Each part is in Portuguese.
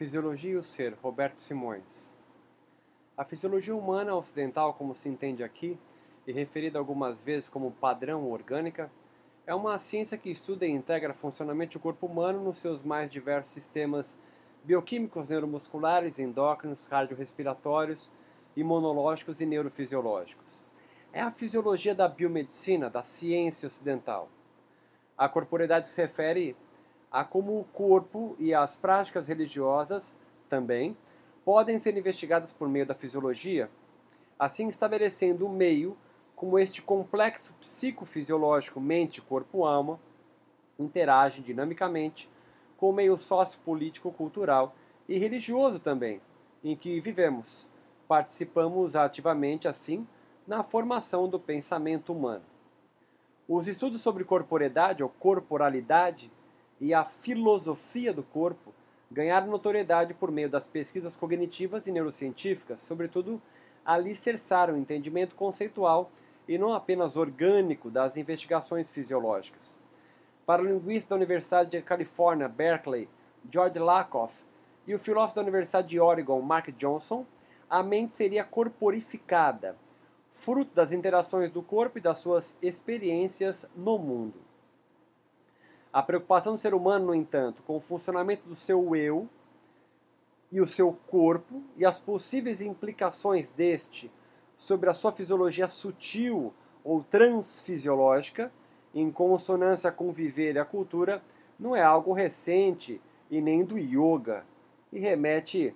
Fisiologia e o Ser, Roberto Simões. A fisiologia humana ocidental, como se entende aqui, e referida algumas vezes como padrão orgânica, é uma ciência que estuda e integra funcionamento do corpo humano nos seus mais diversos sistemas bioquímicos, neuromusculares, endócrinos, cardiorrespiratórios, imunológicos e neurofisiológicos. É a fisiologia da biomedicina, da ciência ocidental. A corporeidade se refere a como o corpo e as práticas religiosas também podem ser investigadas por meio da fisiologia, assim estabelecendo o meio como este complexo psicofisiológico mente, corpo, alma interage dinamicamente com o meio sociopolítico, cultural e religioso também, em que vivemos. Participamos ativamente, assim, na formação do pensamento humano. Os estudos sobre corporeidade ou corporalidade e a filosofia do corpo ganharam notoriedade por meio das pesquisas cognitivas e neurocientíficas, sobretudo alicerçaram o entendimento conceitual e não apenas orgânico das investigações fisiológicas. Para o linguista da Universidade de Califórnia, Berkeley, George Lakoff, e o filósofo da Universidade de Oregon, Mark Johnson, a mente seria corporificada, fruto das interações do corpo e das suas experiências no mundo. A preocupação do ser humano, no entanto, com o funcionamento do seu eu e o seu corpo e as possíveis implicações deste sobre a sua fisiologia sutil ou transfisiológica, em consonância com o viver e a cultura, não é algo recente e nem do yoga, e remete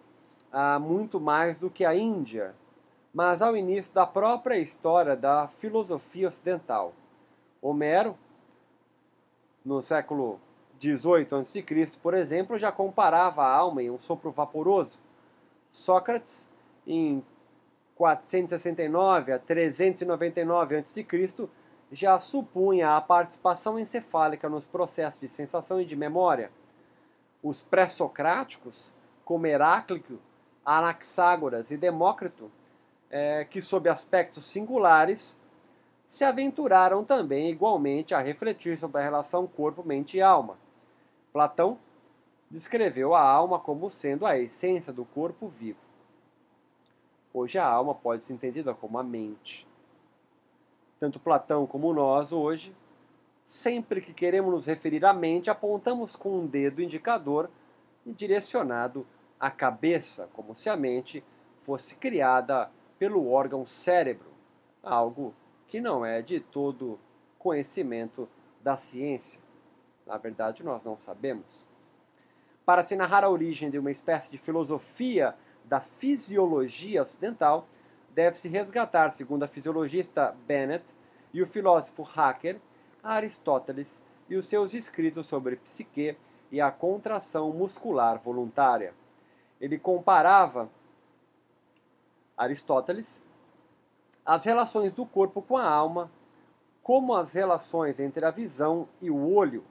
a muito mais do que a Índia, mas ao início da própria história da filosofia ocidental. Homero no século 18 a.C., por exemplo, já comparava a alma em um sopro vaporoso. Sócrates, em 469 a 399 a.C., já supunha a participação encefálica nos processos de sensação e de memória. Os pré-socráticos, como Heráclito, Anaxágoras e Demócrito, é, que sob aspectos singulares se aventuraram também igualmente a refletir sobre a relação corpo, mente e alma. Platão descreveu a alma como sendo a essência do corpo vivo. Hoje a alma pode ser entendida como a mente. Tanto Platão como nós hoje, sempre que queremos nos referir à mente, apontamos com um dedo indicador direcionado à cabeça, como se a mente fosse criada pelo órgão cérebro, algo que não é de todo conhecimento da ciência. Na verdade, nós não sabemos. Para se narrar a origem de uma espécie de filosofia da fisiologia ocidental, deve-se resgatar, segundo a fisiologista Bennett e o filósofo Hacker, Aristóteles e os seus escritos sobre psique e a contração muscular voluntária. Ele comparava Aristóteles as relações do corpo com a alma, como as relações entre a visão e o olho.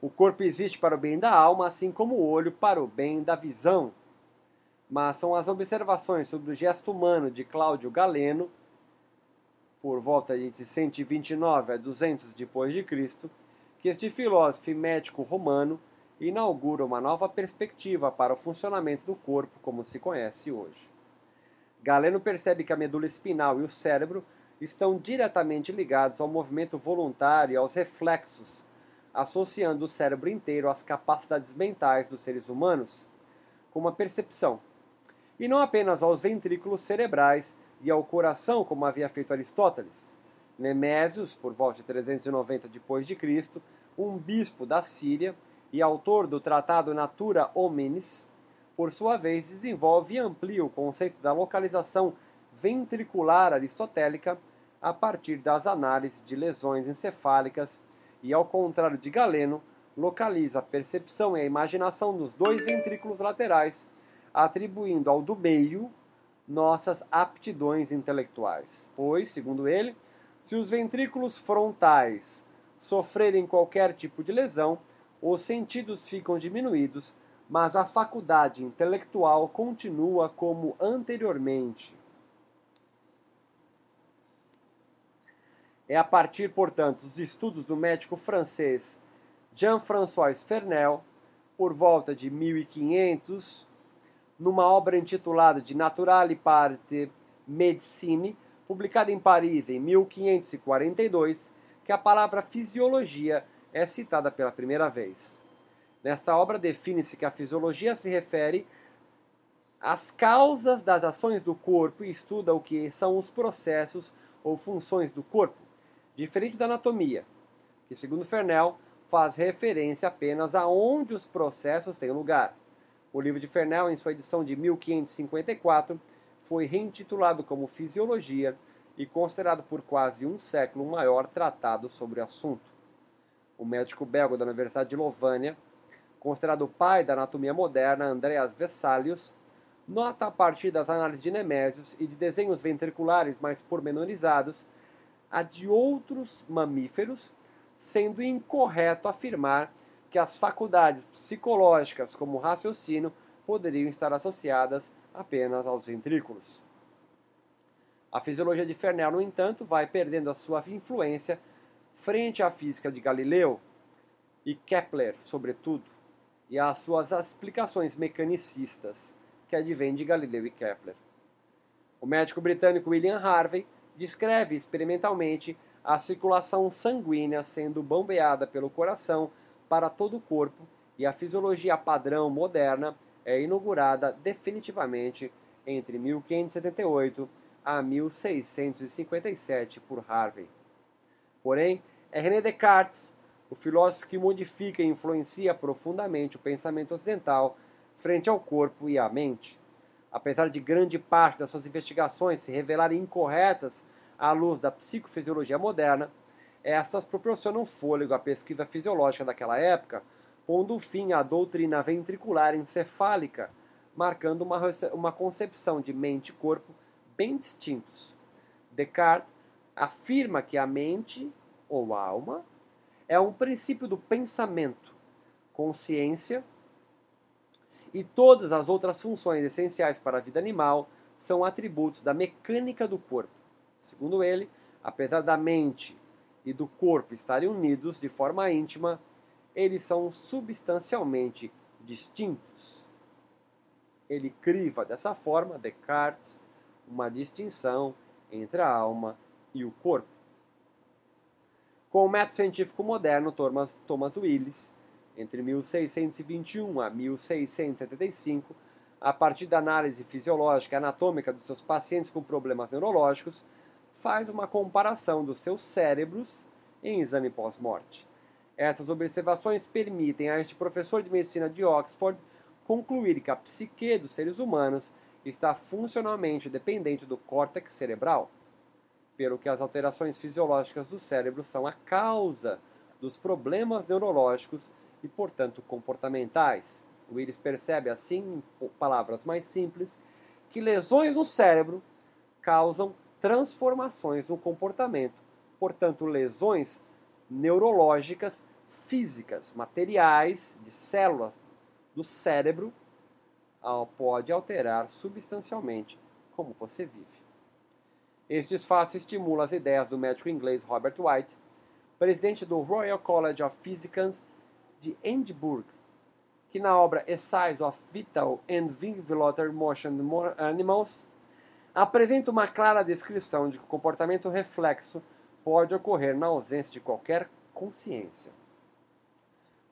O corpo existe para o bem da alma, assim como o olho para o bem da visão. Mas são as observações sobre o gesto humano de Cláudio Galeno, por volta de 129 a 200 depois de Cristo, que este filósofo e médico romano inaugura uma nova perspectiva para o funcionamento do corpo como se conhece hoje. Galeno percebe que a medula espinal e o cérebro estão diretamente ligados ao movimento voluntário e aos reflexos, associando o cérebro inteiro às capacidades mentais dos seres humanos, como a percepção, e não apenas aos ventrículos cerebrais e ao coração, como havia feito Aristóteles. Nemésios, por volta de 390 d.C., um bispo da Síria e autor do tratado Natura Hominis, por sua vez, desenvolve e amplia o conceito da localização ventricular aristotélica a partir das análises de lesões encefálicas e, ao contrário de Galeno, localiza a percepção e a imaginação nos dois ventrículos laterais, atribuindo ao do meio nossas aptidões intelectuais. Pois, segundo ele, se os ventrículos frontais sofrerem qualquer tipo de lesão, os sentidos ficam diminuídos mas a faculdade intelectual continua como anteriormente. É a partir, portanto, dos estudos do médico francês Jean-François Fernel, por volta de 1500, numa obra intitulada de Naturale Parte Medicine, publicada em Paris em 1542, que a palavra fisiologia é citada pela primeira vez. Nesta obra define-se que a fisiologia se refere às causas das ações do corpo e estuda o que são os processos ou funções do corpo, diferente da anatomia, que, segundo Fernel, faz referência apenas a onde os processos têm lugar. O livro de Fernel, em sua edição de 1554, foi reintitulado como Fisiologia e considerado por quase um século o maior tratado sobre o assunto. O médico belga da Universidade de Lovânia, considerado o pai da anatomia moderna, Andreas Vesalius, nota a partir das análises de Nemésios e de desenhos ventriculares mais pormenorizados a de outros mamíferos, sendo incorreto afirmar que as faculdades psicológicas, como o raciocínio, poderiam estar associadas apenas aos ventrículos. A fisiologia de Fernel, no entanto, vai perdendo a sua influência frente à física de Galileu e Kepler, sobretudo, e às suas explicações mecanicistas que advêm de Galileu e Kepler. O médico britânico William Harvey descreve experimentalmente a circulação sanguínea sendo bombeada pelo coração para todo o corpo e a fisiologia padrão moderna é inaugurada definitivamente entre 1578 a 1657 por Harvey. Porém, é René Descartes, o filósofo que modifica e influencia profundamente o pensamento ocidental frente ao corpo e à mente. Apesar de grande parte das suas investigações se revelarem incorretas à luz da psicofisiologia moderna, essas proporcionam fôlego à pesquisa fisiológica daquela época, pondo fim à doutrina ventricular encefálica, marcando uma, uma concepção de mente e corpo bem distintos. Descartes afirma que a mente, ou alma, é um princípio do pensamento, consciência e todas as outras funções essenciais para a vida animal são atributos da mecânica do corpo. Segundo ele, apesar da mente e do corpo estarem unidos de forma íntima, eles são substancialmente distintos. Ele criva dessa forma, Descartes, uma distinção entre a alma e o corpo. Com o método científico moderno, Thomas, Thomas Willis, entre 1621 a 1675, a partir da análise fisiológica e anatômica dos seus pacientes com problemas neurológicos, faz uma comparação dos seus cérebros em exame pós-morte. Essas observações permitem a este professor de medicina de Oxford concluir que a psique dos seres humanos está funcionalmente dependente do córtex cerebral, pelo que as alterações fisiológicas do cérebro são a causa dos problemas neurológicos e, portanto, comportamentais. Willis percebe, assim, em palavras mais simples, que lesões no cérebro causam transformações no comportamento, portanto, lesões neurológicas físicas, materiais, de células do cérebro, pode alterar substancialmente como você vive. Este desfase estimula as ideias do médico inglês Robert White, presidente do Royal College of Physicians de Edinburgh, que na obra Essays of Vital and Vivilotar Motion Animals apresenta uma clara descrição de que o comportamento reflexo pode ocorrer na ausência de qualquer consciência.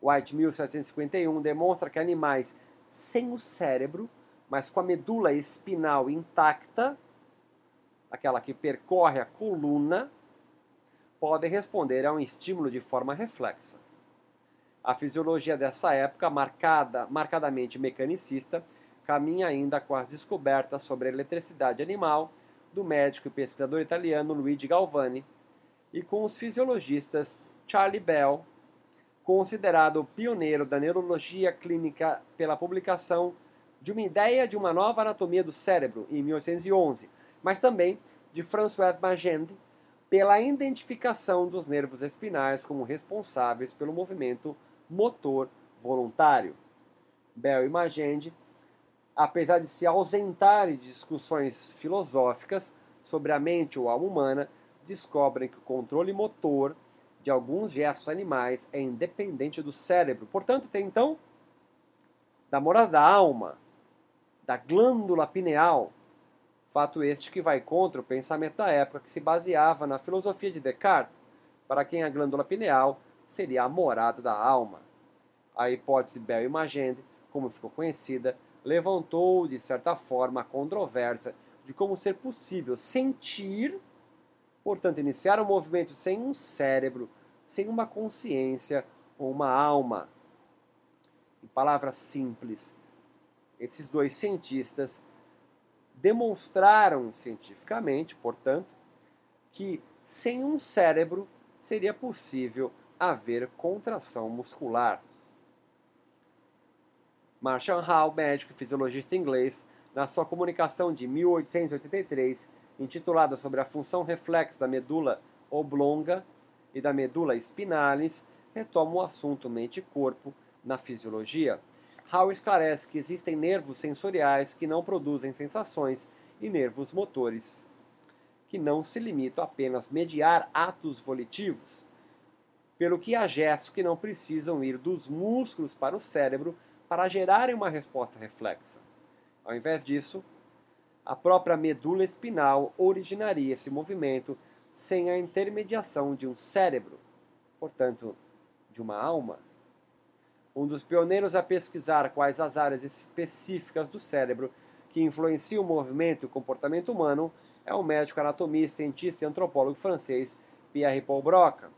White, 1751, demonstra que animais sem o cérebro, mas com a medula espinal intacta, aquela que percorre a coluna, podem responder a um estímulo de forma reflexa. A fisiologia dessa época, marcada, marcadamente mecanicista, caminha ainda com as descobertas sobre a eletricidade animal do médico e pesquisador italiano Luigi Galvani e com os fisiologistas Charlie Bell, considerado o pioneiro da neurologia clínica pela publicação de uma ideia de uma nova anatomia do cérebro em 1811, mas também de François Magende pela identificação dos nervos espinais como responsáveis pelo movimento motor voluntário. Bell e Magende apesar de se ausentarem de discussões filosóficas sobre a mente ou alma humana, descobrem que o controle motor de alguns gestos animais é independente do cérebro. Portanto, tem então da morada da alma, da glândula pineal. Fato este que vai contra o pensamento da época que se baseava na filosofia de Descartes, para quem a glândula pineal seria a morada da alma. A hipótese Bell-Imagende, como ficou conhecida, levantou de certa forma a controvérsia de como ser possível sentir, portanto, iniciar um movimento sem um cérebro, sem uma consciência ou uma alma. Em palavras simples, esses dois cientistas demonstraram cientificamente, portanto, que sem um cérebro seria possível haver contração muscular. Marshall Hall, médico e fisiologista inglês, na sua comunicação de 1883, intitulada sobre a função reflexa da medula oblonga e da medula espinalis, retoma o assunto mente e corpo na fisiologia. Hall esclarece que existem nervos sensoriais que não produzem sensações e nervos motores que não se limitam a apenas mediar atos volitivos, pelo que há gestos que não precisam ir dos músculos para o cérebro para gerarem uma resposta reflexa. Ao invés disso, a própria medula espinal originaria esse movimento sem a intermediação de um cérebro, portanto, de uma alma. Um dos pioneiros a pesquisar quais as áreas específicas do cérebro que influenciam o movimento e o comportamento humano é o médico anatomista, cientista e antropólogo francês Pierre Paul Broca,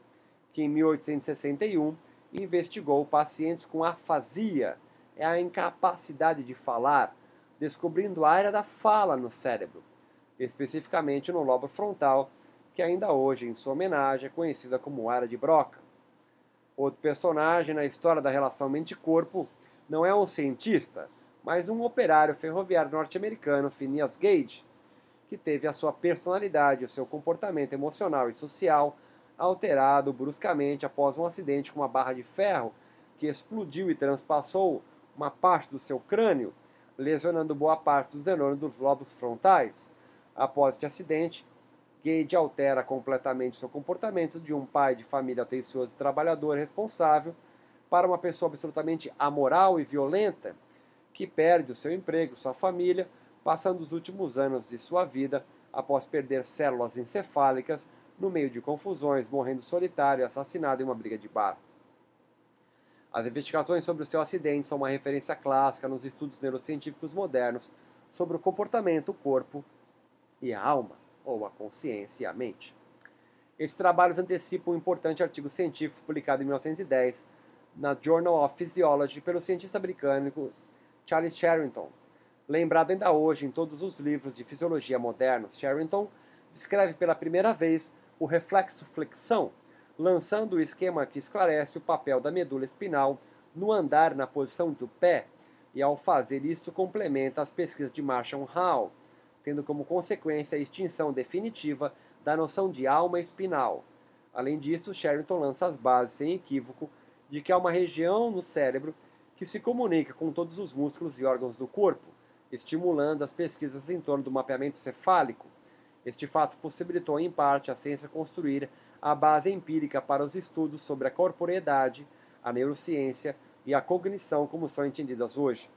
que em 1861 investigou pacientes com afasia, é a incapacidade de falar, descobrindo a área da fala no cérebro, especificamente no lobo frontal, que ainda hoje, em sua homenagem, é conhecida como área de Broca. Outro personagem na história da relação mente-corpo não é um cientista, mas um operário ferroviário norte-americano, Phineas Gage, que teve a sua personalidade, o seu comportamento emocional e social alterado bruscamente após um acidente com uma barra de ferro que explodiu e transpassou uma parte do seu crânio lesionando boa parte dos neurônios dos lobos frontais. Após este acidente, Gage altera completamente seu comportamento de um pai de família atencioso e trabalhador responsável para uma pessoa absolutamente amoral e violenta que perde o seu emprego, sua família, passando os últimos anos de sua vida após perder células encefálicas no meio de confusões, morrendo solitário e assassinado em uma briga de bar. As investigações sobre o seu acidente são uma referência clássica nos estudos neurocientíficos modernos sobre o comportamento, o corpo e a alma, ou a consciência e a mente. Esses trabalhos antecipam um importante artigo científico publicado em 1910 na Journal of Physiology pelo cientista britânico Charles Sherrington. Lembrado ainda hoje em todos os livros de fisiologia modernos, Sherrington descreve pela primeira vez o reflexo flexão, lançando o esquema que esclarece o papel da medula espinal no andar na posição do pé, e ao fazer isso complementa as pesquisas de Marshall Hall, tendo como consequência a extinção definitiva da noção de alma espinal. Além disso, Sherrington lança as bases sem equívoco de que há uma região no cérebro que se comunica com todos os músculos e órgãos do corpo, estimulando as pesquisas em torno do mapeamento cefálico. Este fato possibilitou, em parte, a ciência construir a base empírica para os estudos sobre a corporeidade, a neurociência e a cognição como são entendidas hoje.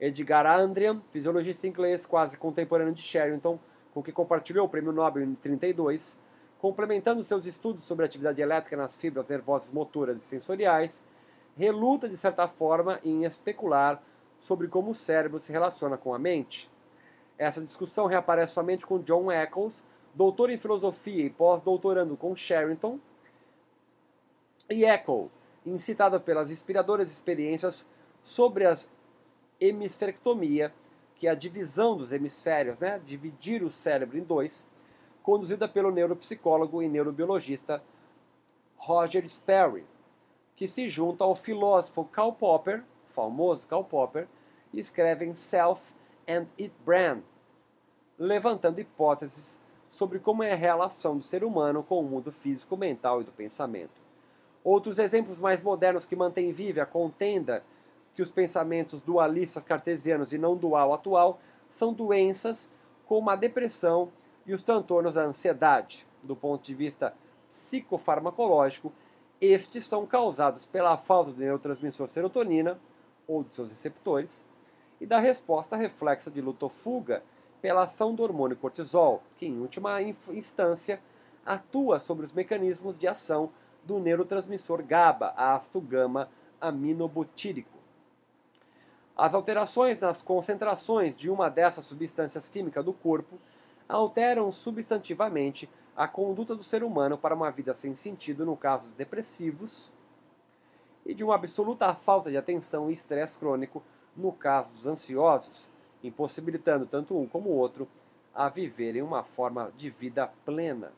Edgar Andrian, fisiologista inglês quase contemporâneo de Sherrington, com quem compartilhou o prêmio Nobel em 1932, complementando seus estudos sobre a atividade elétrica nas fibras nervosas motoras e sensoriais, reluta de certa forma em especular sobre como o cérebro se relaciona com a mente. Essa discussão reaparece somente com John Eccles doutor em filosofia e pós-doutorando com Sherrington, e Echo, incitado pelas inspiradoras experiências sobre a hemisferectomia, que é a divisão dos hemisférios, né? dividir o cérebro em dois, conduzida pelo neuropsicólogo e neurobiologista Roger Sperry, que se junta ao filósofo Karl Popper, famoso Karl Popper, e escrevem Self and It Brand, levantando hipóteses sobre como é a relação do ser humano com o mundo físico, mental e do pensamento. Outros exemplos mais modernos que mantêm viva a contenda que os pensamentos dualistas cartesianos e não dual atual são doenças como a depressão e os transtornos da ansiedade. Do ponto de vista psicofarmacológico, estes são causados pela falta do neurotransmissor serotonina, ou de seus receptores, e da resposta reflexa de luta ou fuga pela ação do hormônio cortisol, que, em última instância, atua sobre os mecanismos de ação do neurotransmissor GABA, ácido gama-aminobutírico. As alterações nas concentrações de uma dessas substâncias químicas do corpo alteram substantivamente a conduta do ser humano para uma vida sem sentido no caso dos depressivos e de uma absoluta falta de atenção e estresse crônico no caso dos ansiosos, impossibilitando tanto um como o outro a viverem uma forma de vida plena.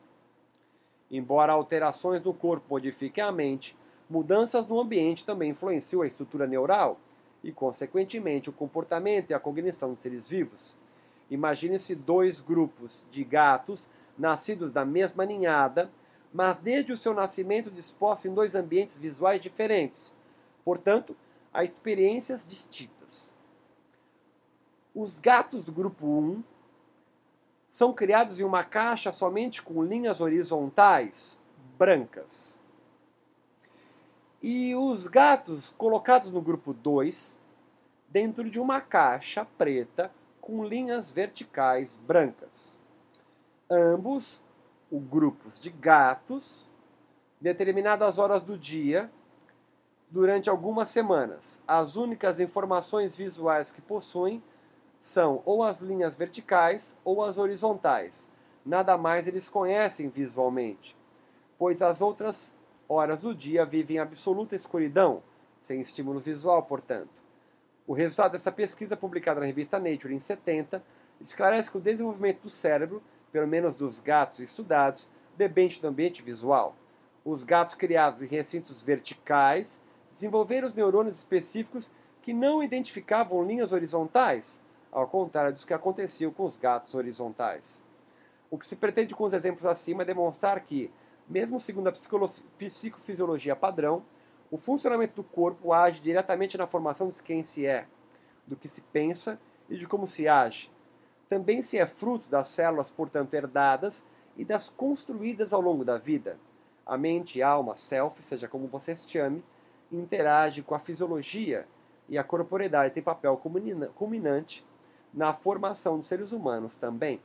Embora alterações no corpo modifiquem a mente, mudanças no ambiente também influenciam a estrutura neural e, consequentemente, o comportamento e a cognição de seres vivos. Imagine-se dois grupos de gatos nascidos da mesma ninhada, mas desde o seu nascimento dispostos em dois ambientes visuais diferentes. Portanto, há experiências distintas. Os gatos do grupo 1 são criados em uma caixa somente com linhas horizontais brancas. E os gatos colocados no grupo 2 dentro de uma caixa preta com linhas verticais brancas. Ambos, os grupos de gatos, determinadas horas do dia, durante algumas semanas. As únicas informações visuais que possuem são ou as linhas verticais ou as horizontais. Nada mais eles conhecem visualmente, pois as outras horas do dia vivem em absoluta escuridão, sem estímulo visual, portanto. O resultado dessa pesquisa, publicada na revista Nature em 70, esclarece que o desenvolvimento do cérebro, pelo menos dos gatos estudados, depende do ambiente visual. Os gatos criados em recintos verticais desenvolveram os neurônios específicos que não identificavam linhas horizontais, ao contrário dos que aconteciam com os gatos horizontais. O que se pretende com os exemplos acima é demonstrar que, mesmo segundo a psicofisiologia padrão, o funcionamento do corpo age diretamente na formação de quem se é, do que se pensa e de como se age. Também se é fruto das células, portanto, herdadas e das construídas ao longo da vida. A mente, alma, self, seja como você se chame, interage com a fisiologia e a corporeidade tem papel culminante na formação de seres humanos também.